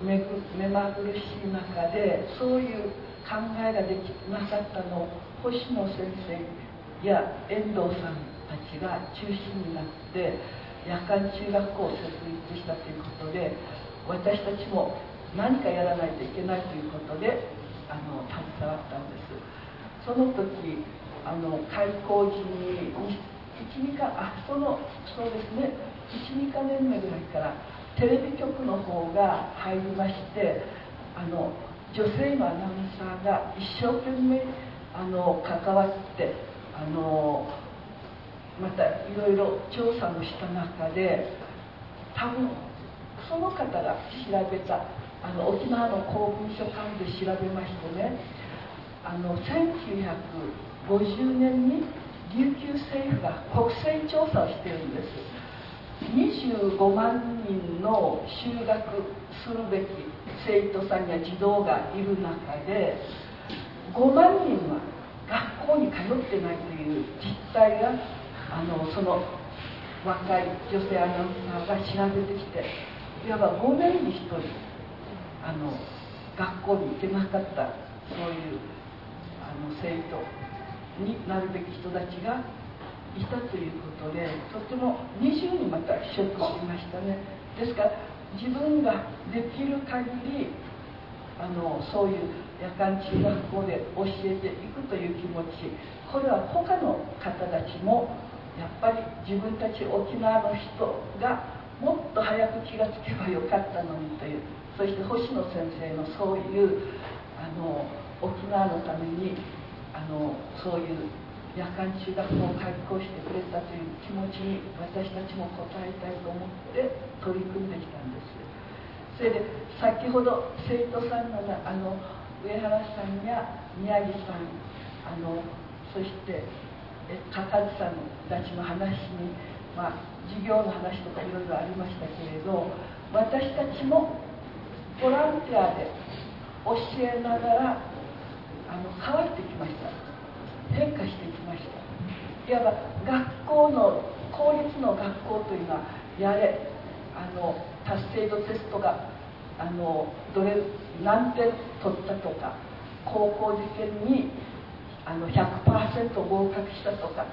目目まぐるしい中でそういう考えができなかったのを星野先生や遠藤さんたちが中心になって夜間中学校を設立したということで私たちも何かやらないといけないということであの携わったんです。その時あの開校時に12かあそのそうですね。12か年目ぐらいからテレビ局の方が入りましてあの女性のアナウンサーが一生懸命あの関わってあのまたいろいろ調査もした中で多分その方が調べたあの沖縄の公文書館で調べましてねあの1950年に琉球政府が国勢調査をしているんです。25万人の就学するべき生徒さんや児童がいる中で5万人は学校に通ってないという実態があのその若い女性アナウンサーが調べてきていわば5年に1人あの学校に行けなかったそういうあの生徒になるべき人たちがいたということでとても二重にまたショックしましたね。ですから自分ができる限りあのそういう夜間中学校で教えていくという気持ちこれは他の方たちもやっぱり自分たち沖縄の人がもっと早く気がつけばよかったのにというそして星野先生のそういうあの沖縄のためにあのそういう夜間中学校を開校してくれたという気持ちに私たちも応えたいと思って取り組んできたんです。それで先ほど生徒さんのあの上原さんや宮城さんあのそして高津さんたちの話に、まあ、授業の話とかいろいろありましたけれど私たちもボランティアで教えながらあの変わってきました。変化してきました。いわば学校の公立の学校というのはやれあの達成度テストがあのどれ何点取ったとか高校受験にあの100%合格したとか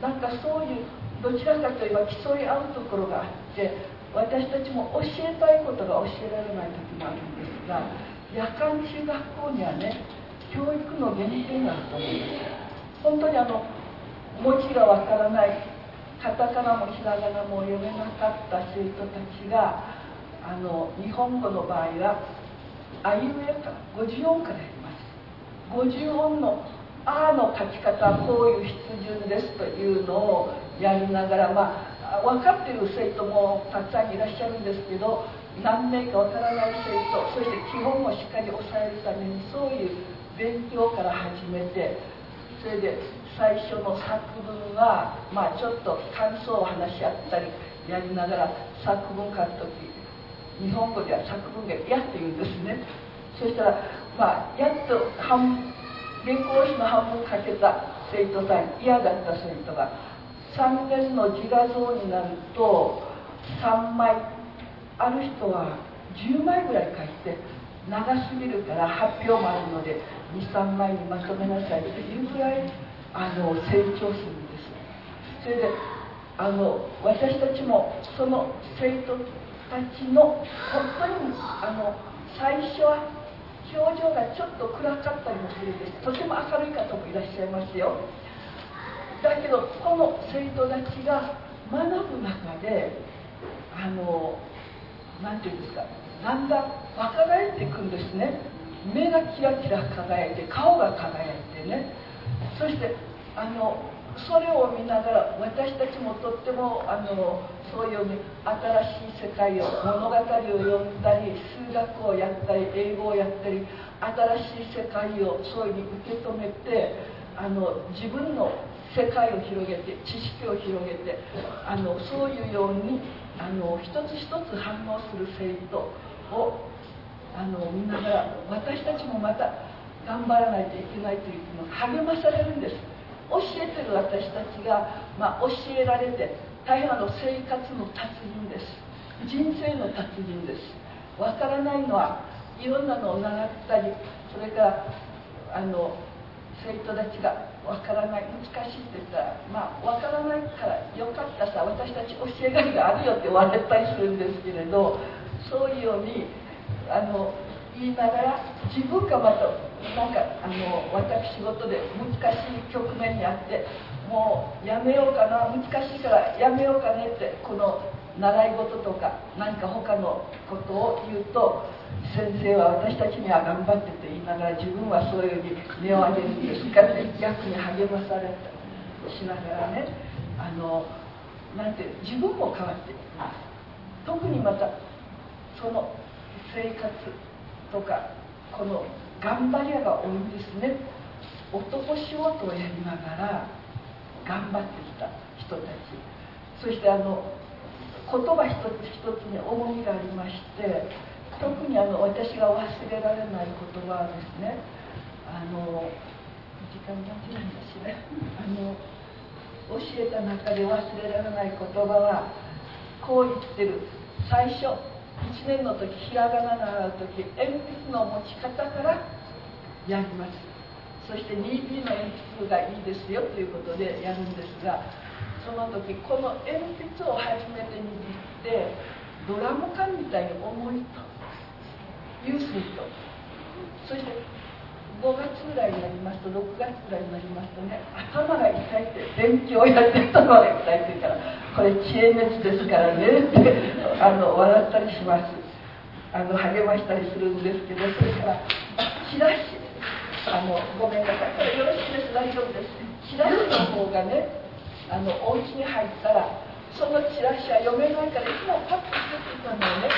なんかそういうどちらかといえば競い合うところがあって私たちも教えたいことが教えられない時もあるんですが夜間中学校にはね教育の原点があると思います。本当にあの文字がわからないカタカナもひらがなも読めなかった生徒たちがあの日本語の場合はあいうえか50音からやります。50音の「あ」の書き方はこういう筆順ですというのをやりながらまあ分かっている生徒もたくさんいらっしゃるんですけど何名かわからない生徒そして基本をしっかり押さえるためにそういう勉強から始めてそれで最初の作文は、まあ、ちょっと感想を話し合ったりやりながら作文書く時日本語では作文が嫌って言うんですね。そしたら、まあ、やっと半原稿紙の半分書けた生徒さん嫌だった生徒が3年の自画像になると3枚。ある人は10枚ぐらい書いて長すぎるから発表もあるので23枚にまとめなさいというぐらいあの成長するんです。それであの私たちもその生徒たちの本当にあの最初は表情がちょっと暗かったりもするんです。とても明るい方もいらっしゃいますよ。だけどこの生徒たちが学ぶ中であの何て言うんですかだんだん若返っていくんですね。目がキラキラ輝いて顔が輝いてね。そしてあのそれを見ながら私たちもとってもあのそういうように新しい世界を物語を読んだり数学をやったり英語をやったり新しい世界をそういうふうに受け止めてあの自分の世界を広げて知識を広げてあのそういうようにあの一つ一つ反応する生徒をあの見ながら私たちもまた頑張らないといけないというの励まされるんです。教えてる私たちが、まあ、教えられて大変あの生活の達人です。人生の達人です。わからないのはいろんなのを習ったりそれからあの生徒たちがわからない。難しいって言ったらまあわからないからよかったさ私たち教えがいがあるよって言われたりするんですけれどそういうようにあの言いながら自分がまたなんかあの私事で難しい局面にあってもうやめようかな難しいからやめようかねってこの習い事とか何か他のことを言うと先生は私たちには頑張ってって言いながら自分はそういうふうに根を上げるんですからね逆に励まされたしながらねあのなんて自分も変わっていく特にまたその生活とかこの頑張り屋が多いんですね。男仕事をやりながら頑張ってきた人たち。そしてあの言葉一つ一つに重みがありまして特にあの私が忘れられない言葉はですねあの時間がないんだしね。<laughs> あの教えた中で忘れられない言葉はこう言ってる。最初1年の時ひらがな習う時鉛筆の持ち方からやります。そして 2B の鉛筆がいいですよということでやるんですがその時この鉛筆を初めて握ってドラム缶みたいに重いというスイート。そして5月ぐらいになりますと6月ぐらいになりますとね頭が痛いって勉強やってる頭が痛いって言ったらこれ知恵熱ですからねってあの笑ったりします。あの励ましたりするんですけどそれからチラシ。あのごめんなさい。これよろしいです。大丈夫です。チラシの方がねあのお家に入ったらそのチラシは読めないからいつもパッとつけてたのをね。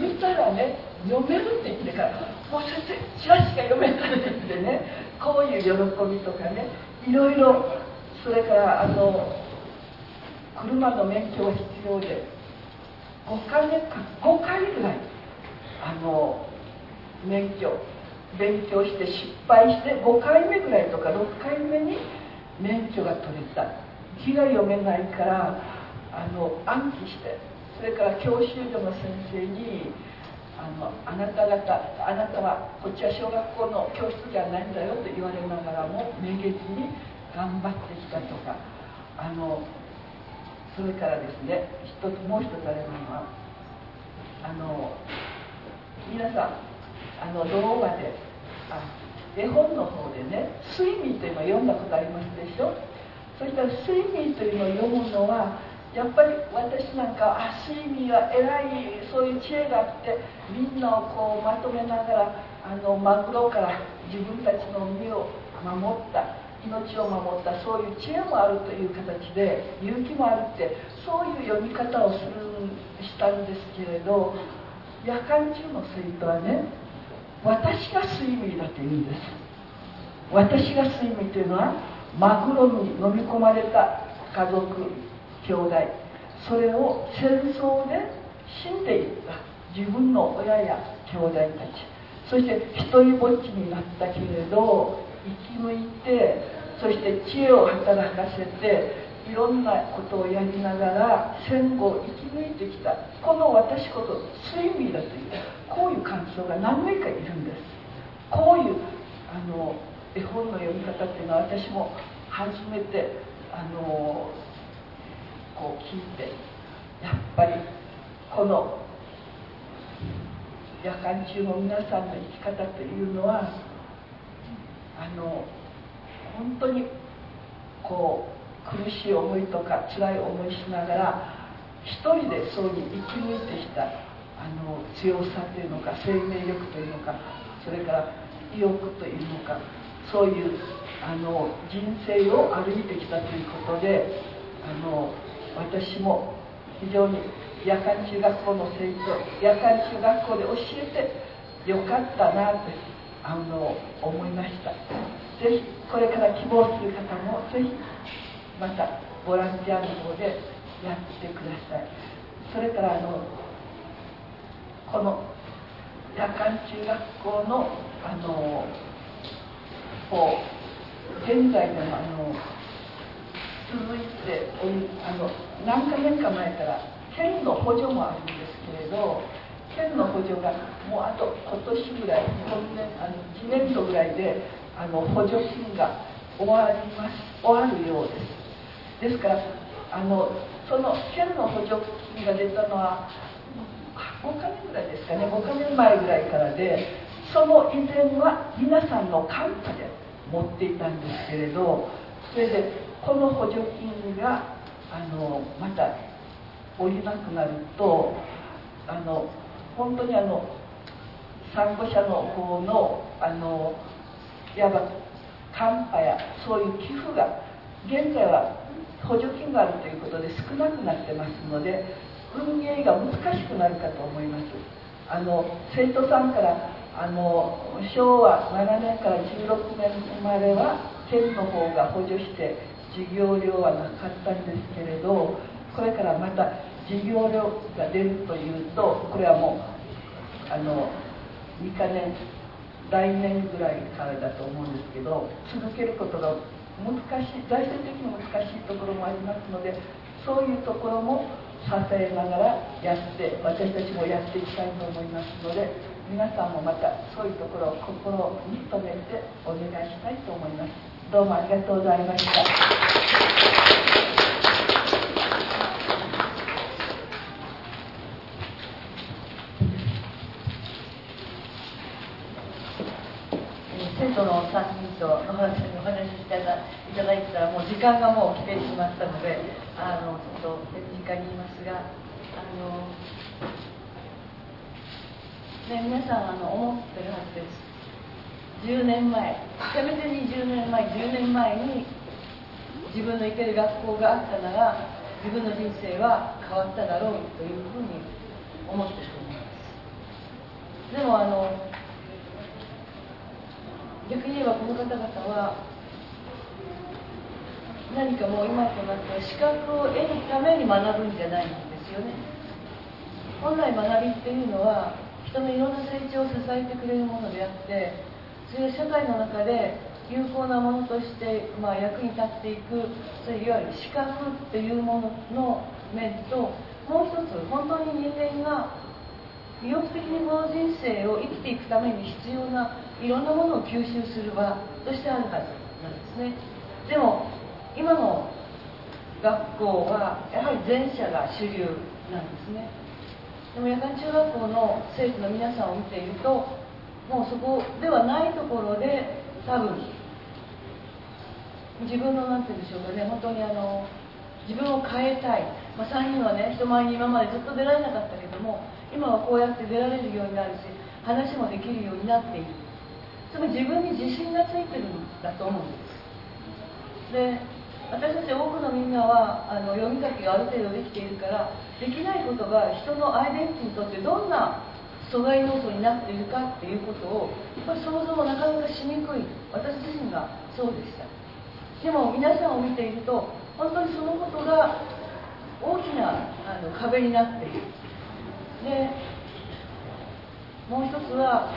見たらね読めるって言ってからもう先生チラシが読めないって言ってね。こういう喜びとかね。いろいろそれからあの車の免許が必要で5回目か5回ぐらいあの免許勉強して失敗して5回目ぐらいとか6回目に免許が取れた。字が読めないからあの暗記してそれから教習所の先生にあのあなた方あなたはこっちは小学校の教室じゃないんだよと言われながらもめげずに頑張ってきたとかあのそれからですね一つもう一つあれなのはあの皆さんあの動画であ絵本の方でね「睡眠」というのを読んだことありますでしょ？そしたら「睡眠」というのを読むのはやっぱり私なんかあ睡眠は偉いそういう知恵があってみんなをこうまとめながらあのマグロから自分たちの身を守った命を守ったそういう知恵もあるという形で勇気もあるってそういう読み方をするしたんですけれど夜間中の生徒はね私が睡眠だと言うんです。私が睡眠というのはマグロに飲み込まれた家族兄弟それを戦争で死んでいった自分の親や兄弟たち。そして一人ぼっちになったけれど生き抜いてそして知恵を働かせていろんなことをやりながら戦後生き抜いてきた。この私こと睡眠だというこういう感想が何名かいるんです。こういうあの絵本の読み方っていうのは私も初めてあのこう聞いてやっぱりこの夜間中の皆さんの生き方というのはあの本当にこう苦しい思いとか辛い思いしながら一人でそうに生き抜いてきたあの強さというのか生命力というのかそれから意欲というのかそういうあの人生を歩いてきたということであの私も非常に夜間中学校の生徒夜間中学校で教えてよかったなってあの思いました。ぜひこれから希望する方もぜひまたボランティアの方でやってください。それからあのこの夜間中学校のあのこう現在でもあの続いておりあの何か年か前から県の補助もあるんですけれど県の補助がもうあと今年ぐらい今年あの1年度ぐらいであの補助金が終わります終わるようです。ですからあのその県の補助金が出たのは5か年ぐらいですかね5か年前ぐらいからでその以前は皆さんのカンパで持っていたんですけれどそれでこの補助金があのまた下りなくなるとあの本当にあの産後者の方のあのいわばカンパやそういう寄付が現在は補助金があるということで少なくなってますので運営が難しくなるかと思います。あの生徒さんからあの昭和7年から16年生までは県の方が補助して授業料はなかったんですけれどこれからまた授業料が出るというとこれはもうあの2か年来年ぐらいからだと思うんですけど続けることが難しい財政的に難しいところもありますのでそういうところも支えながらやって私たちもやっていきたいと思いますので皆さんもまたそういうところを心に留めてお願いしたいと思います。どうもありがとうございました。生徒の3人と野原さんにお話しいただいただいたらもう時間がもう来てしまったのであのちょっと手短に言いますがあの、ね、皆さんあの思ってるはずです。10年前。せめて20年前10年前に自分の行ける学校があったなら自分の人生は変わっただろうというふうに思ってると思います。でもあの逆に言えばこの方々は何かもう今となっては資格を得るために学ぶんじゃないんですよね。本来学びっていうのは人のいろんな成長を支えてくれるものであってそれが社会の中で有効なものとして、まあ、役に立っていくそういういわゆる資格っていうものの面ともう一つ本当に人間が意欲的にこの人生を生きていくために必要ないろんなものを吸収する場としてあるはずなんですね。でも今の学校はやはり前者が主流なんですね。でも夜間中学校の生徒の皆さんを見ているともうそこではないところで多分自分の何て言うんでしょうかね本当にあの自分を変えたい、まあ、3人はね人前に今までずっと出られなかったけども今はこうやって出られるようになるし話もできるようになっている。つまり自分に自信がついてるんだと思うんです。で私たち多くのみんなはあの読み書きがある程度できているからできないことが人のアイデンティティにとってどんな阻害要素になっているかっていうことをやっぱり想像もなかなかしにくい。私自身がそうでした。でも皆さんを見ていると本当にそのことが大きなあの壁になっている。でもう一つは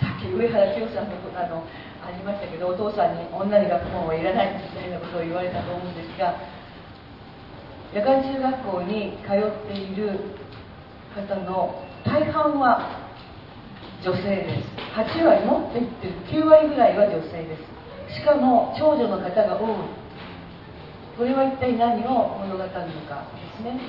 さっき上原清さんのことあのありましたけどお父さんに女に学問はいらないみたいなことを言われたと思うんですが夜間中学校に通っている方の大半は女性です。8割もっと言ってる。9割ぐらいは女性です。しかも長女の方が多い。これは一体何を物語るのかですね。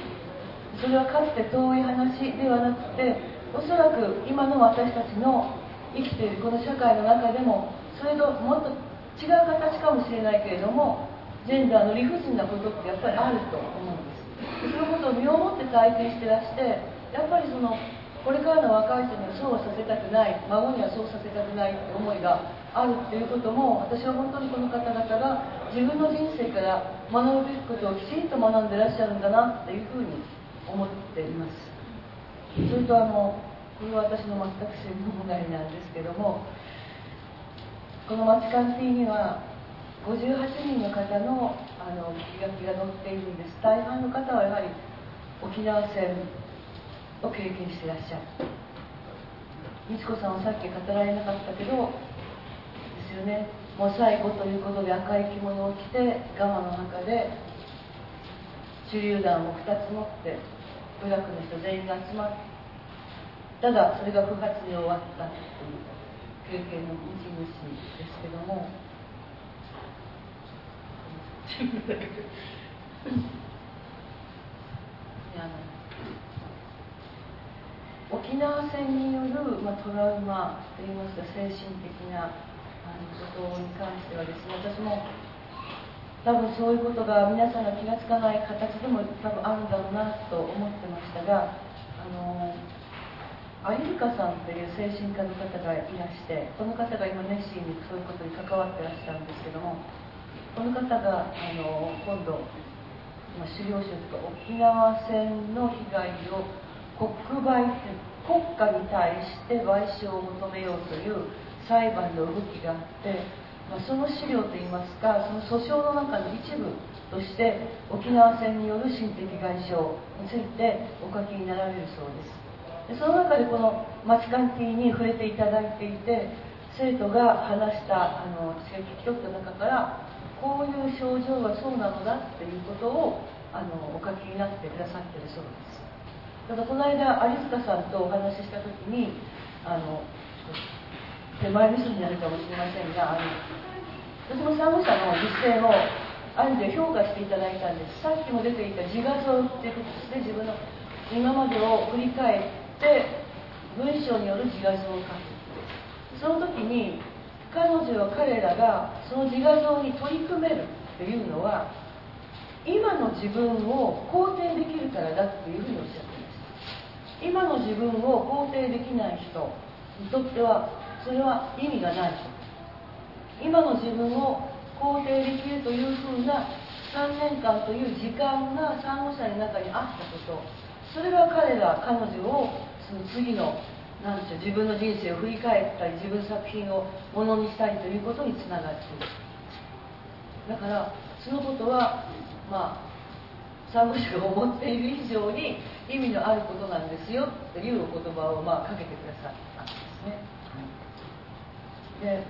それはかつて遠い話ではなくておそらく今の私たちの生きているこの社会の中でもそれともっと違う形かもしれないけれどもジェンダーの理不尽なことってやっぱりあると思うんです。そのことを身をもって体験してらしてやっぱりそのこれからの若い人にはそうはさせたくない孫にはそうさせたくないって思いがあるっていうことも私は本当にこの方々が自分の人生から学ぶべきことをきちんと学んでらっしゃるんだなっていうふうに思っています。それとあのこれは私の全く専門外なんですけどもこのマチカン T には58人の方のあの聞き書きが載っているんです。大半の方はやはり沖縄戦を経験していらっしゃる。美智子さんはさっき語られなかったけどですよね。もう最後ということで赤い着物を着てガマの中で手榴弾を2つ持って部落の人全員が集まってただそれが不発に終わったという。経験の持ち主ですけども。<laughs> 沖縄戦による、まあ、トラウマといいますか精神的なあのことに関してはですね私も多分そういうことが皆さんが気が付かない形でも多分あるんだろうなと思ってましたがあのアイルカさんという精神科の方がいらしてこの方が今熱心にそういうことに関わってらっしゃるんですけどもこの方があの今度まあ、資料集とか沖縄戦の被害を国賠国家に対して賠償を求めようという裁判の動きがあって、まあ、その資料といいますかその訴訟の中の一部として沖縄戦による心的外傷についてお書きになられるそうです。でその中でこのマチカンティに触れていただいていて生徒が話したあの私が聞き取った中からこういう症状はそうなのだっていうことをあのお書きになってくださってるそうです。ただこの間有塚さんとお話しした時にあの手前味噌になるかもしれませんがあの私も産後者の実践をある意味で評価していただいたんです。さっきも出ていた自画像っていうことで自分の今までを振り返って文章による自画像を書くその時に彼女は彼らがその自画像に取り組めるっていうのは今の自分を肯定できるからだっていうふうにおっしゃってました。今の自分を肯定できない人にとってはそれは意味がない今の自分を肯定できるというふうな3年間という時間が産後者の中にあったこと。それが彼ら彼女をその次の何でしょう自分の人生を振り返ったり自分の作品をものにしたりということにつながっているだからそのことはまあ産後者が思っている以上に意味のあることなんですよというお言葉をまあかけてくださったんですね。で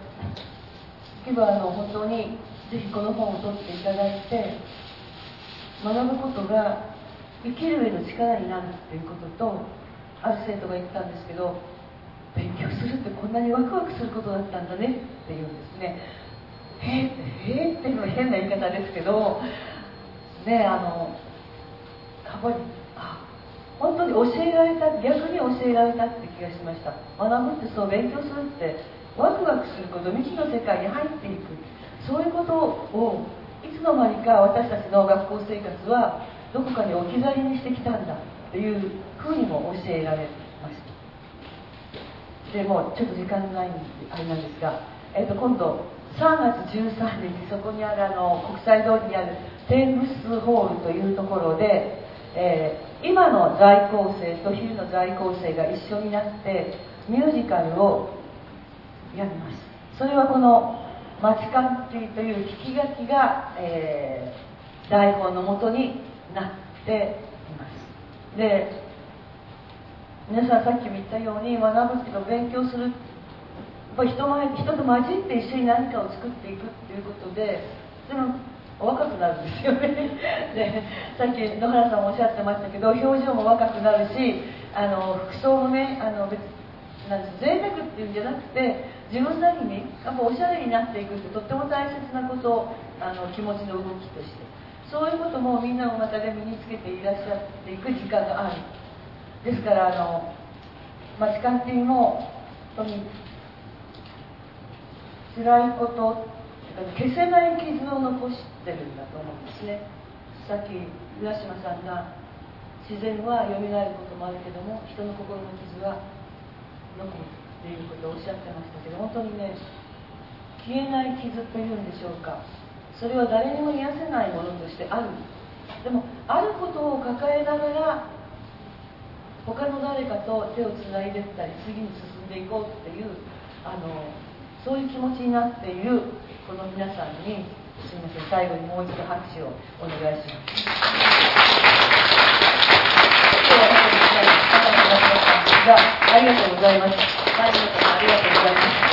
今日はあの本当にぜひこの本を取っていただいて学ぶことが生きる上の力になるということとある生徒が言ったんですけど勉強するってこんなにワクワクすることだったんだねって言うんですね。へえへえっていうのは変な言い方ですけどねあのやっぱりあ本当に教えられた逆に教えられたって気がしました。学ぶってそう勉強するってワクワクすること未知の世界に入っていく。そういうことをいつの間にか私たちの学校生活はどこかに置き去りにしてきたんだというふうにも教えられました。でもうちょっと時間ないんであれなんですが、えー、と今度3月13日そこにあるあの国際通りにあるテングスホールというところで、えー、今の在校生と昼の在校生が一緒になってミュージカルをやります。それはこの「マチカンティ」という聞き書きが、えー、台本のもとになっています。で皆さんさっきも言ったように学ぶけど勉強する。やっぱ人前人と混じって一緒に何かを作っていくっていうことででもお若くなるんですよね。でさっき野原さんもおっしゃってましたけど表情も若くなるしあの服装もねあの別なんです贅沢っていうんじゃなくて自分なりにやっぱおしゃれになっていくってとっても大切なことをあの気持ちの動きとして。そういうこともみんなの中で身につけていらっしゃっていく時間がある。ですからあの、まあ、時間っていも本当に辛いこと消せない傷を残してるんだと思うんですね。さっき浦島さんが自然はよみがえることもあるけども人の心の傷は残るっていうことをおっしゃってましたけど本当にね消えない傷というんでしょうか。それは誰にも癒せないものとしてあるでもあることを抱えながら他の誰かと手をつないでったり次に進んでいこうっていうあのそういう気持ちになっているこの皆さんにすみません最後にもう一度拍手をお願いします。今日はありがとうございます。